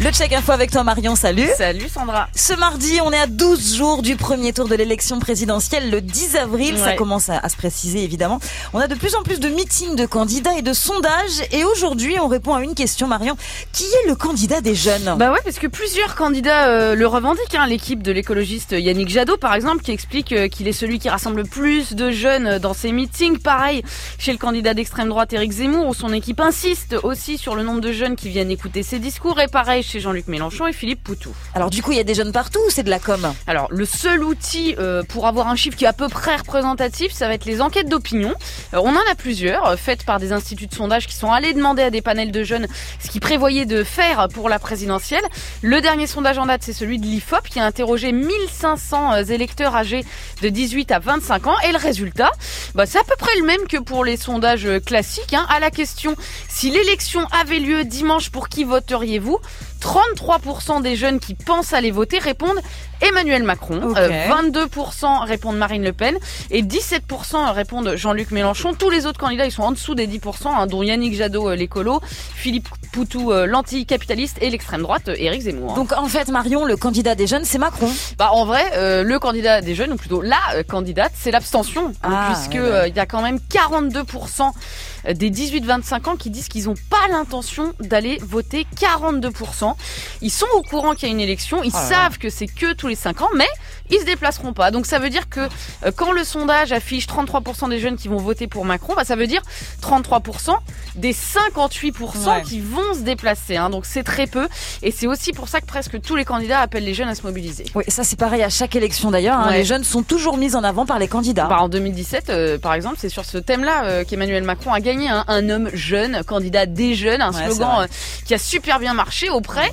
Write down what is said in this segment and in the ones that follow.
Le check info avec toi Marion, salut. Salut Sandra. Ce mardi, on est à 12 jours du premier tour de l'élection présidentielle le 10 avril. Ça commence à, à se préciser évidemment. On a de plus en plus de meetings de candidats et de sondages. Et aujourd'hui, on répond à une question Marion. Qui est le candidat des jeunes? Bah ouais, parce que plusieurs candidats euh, le revendiquent. Hein. L'équipe de l'écologiste Yannick Jadot, par exemple, qui explique euh, qu'il est celui qui rassemble le plus de jeunes euh, dans ses meetings. Pareil chez le candidat d'extrême droite Éric Zemmour, où son équipe insiste aussi sur le nombre de jeunes qui viennent écouter ses discours. Et pareil chez Jean-Luc Mélenchon et Philippe Poutou. Alors du coup, il y a des jeunes partout ou c'est de la com Alors, le seul outil euh, pour avoir un chiffre qui est à peu près représentatif, ça va être les enquêtes d'opinion. Euh, on en a plusieurs, euh, faites par des instituts de sondage qui sont allés demander à des panels de jeunes ce qu'ils prévoyaient de faire pour la présidentielle. Le dernier sondage en date, c'est celui de l'IFOP qui a interrogé 1500 euh, électeurs âgés de 18 à 25 ans. Et le résultat, bah, c'est à peu près le même que pour les sondages classiques. Hein. À la question si l'élection avait lieu dimanche, pour qui voteriez-vous? 33% des jeunes qui pensent aller voter répondent Emmanuel Macron, Ok. Euh, 22% répondent Marine Le Pen et 17% répondent Jean-Luc Mélenchon. Tous les autres candidats, ils sont en dessous des 10%, hein, dont Yannick Jadot, euh, l'écolo, Philippe Poutou, euh, l'anticapitaliste et l'extrême droite, euh, Éric Zemmour. hein. Donc en fait, Marion, le candidat des jeunes, c'est Macron. Bah en vrai, euh, le candidat des jeunes, ou plutôt la candidate, c'est l'abstention, Ah, puisque ouais, ouais. euh, il y a quand même 42% des 18-25 ans qui disent qu'ils n'ont pas l'intention d'aller voter. 42%. Ils sont au courant qu'il y a une élection, ils là. savent que c'est que tous les 5 ans, mais ils se déplaceront pas. Donc ça veut dire que euh, quand le sondage affiche 33% des jeunes qui vont voter pour Macron, bah, ça veut dire 33% des 58% Ouais. qui vont se déplacer. hein. Donc c'est très peu, et c'est aussi pour ça que presque tous les candidats appellent les jeunes à se mobiliser. Oui, ça c'est pareil à chaque élection d'ailleurs. hein. Ouais. Les jeunes sont toujours mis en avant par les candidats. Bah, en 2017, euh, par exemple, c'est sur ce thème-là euh, qu'Emmanuel Macron a gagné hein, un homme jeune, candidat des jeunes, un Ouais, slogan euh, qui a super bien marché auprès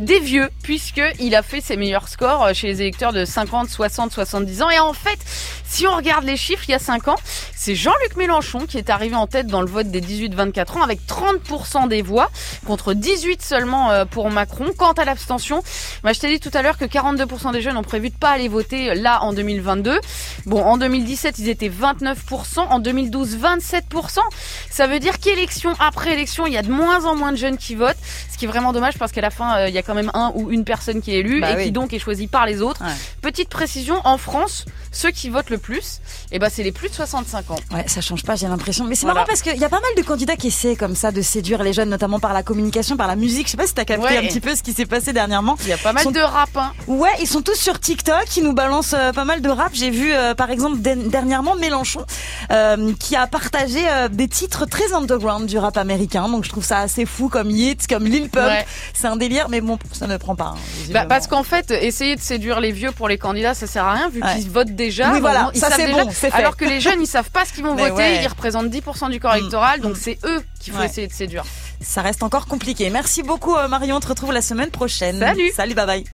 des vieux, puisque il a fait ses meilleurs scores chez les électeurs de 50, 60, 70 ans. Et en fait, si on regarde les chiffres, il y a 5 ans, c'est Jean-Luc Mélenchon qui est arrivé en tête dans le vote des 18-24 ans avec 30% des voix contre 18 seulement euh, pour Macron. Quant à l'abstention, bah, je t'ai dit tout à l'heure que 42% des jeunes ont prévu de pas aller voter là en 2022. Bon, en 2017, ils étaient 29%, en 2012, 27%. Ça veut dire qu'élection après élection, il y a de moins en moins de jeunes qui votent, ce qui est vraiment dommage parce qu'à la fin, euh, il y a quand même un ou une personne qui est élue Bah et oui. qui donc est choisie par les autres. Ouais. Petite précision, en France, ceux qui votent le plus, eh ben, c'est les plus de 65 ans. Ouais, ça change pas, j'ai l'impression. Mais c'est Voilà. marrant parce qu'il y a pas mal de candidats qui essaient comme ça de séduire les jeunes, notamment par la communication, par la musique. Je sais pas si t'as capté Ouais. un petit peu ce qui s'est passé dernièrement. Il y a pas mal Sont- de rap, hein. Ouais, ils sont tous sur TikTok, ils nous balancent euh, pas mal de rap. J'ai vu euh, par exemple dernièrement Mélenchon euh, qui a partagé des titres très underground du rap américain. Donc je trouve ça assez fou comme Yeats, comme Lil Pump. Ouais. C'est un délire, mais bon, ça ne prend pas. hein, Bah, parce qu'en fait, essayer de séduire les vieux pour les candidats, ça sert à rien vu Ouais. qu'ils votent déjà. Oui, voilà, ils ça, c'est bon, c'est fait. Alors que les jeunes, ils savent pas ce qu'ils vont Mais voter. ouais. Ils représentent 10% du corps Mm. électoral, donc Mm. c'est eux qu'il faut Ouais. essayer de séduire. ça reste encore compliqué. Merci beaucoup euh, Marion, on te retrouve la semaine prochaine. Salut. Salut, bye bye.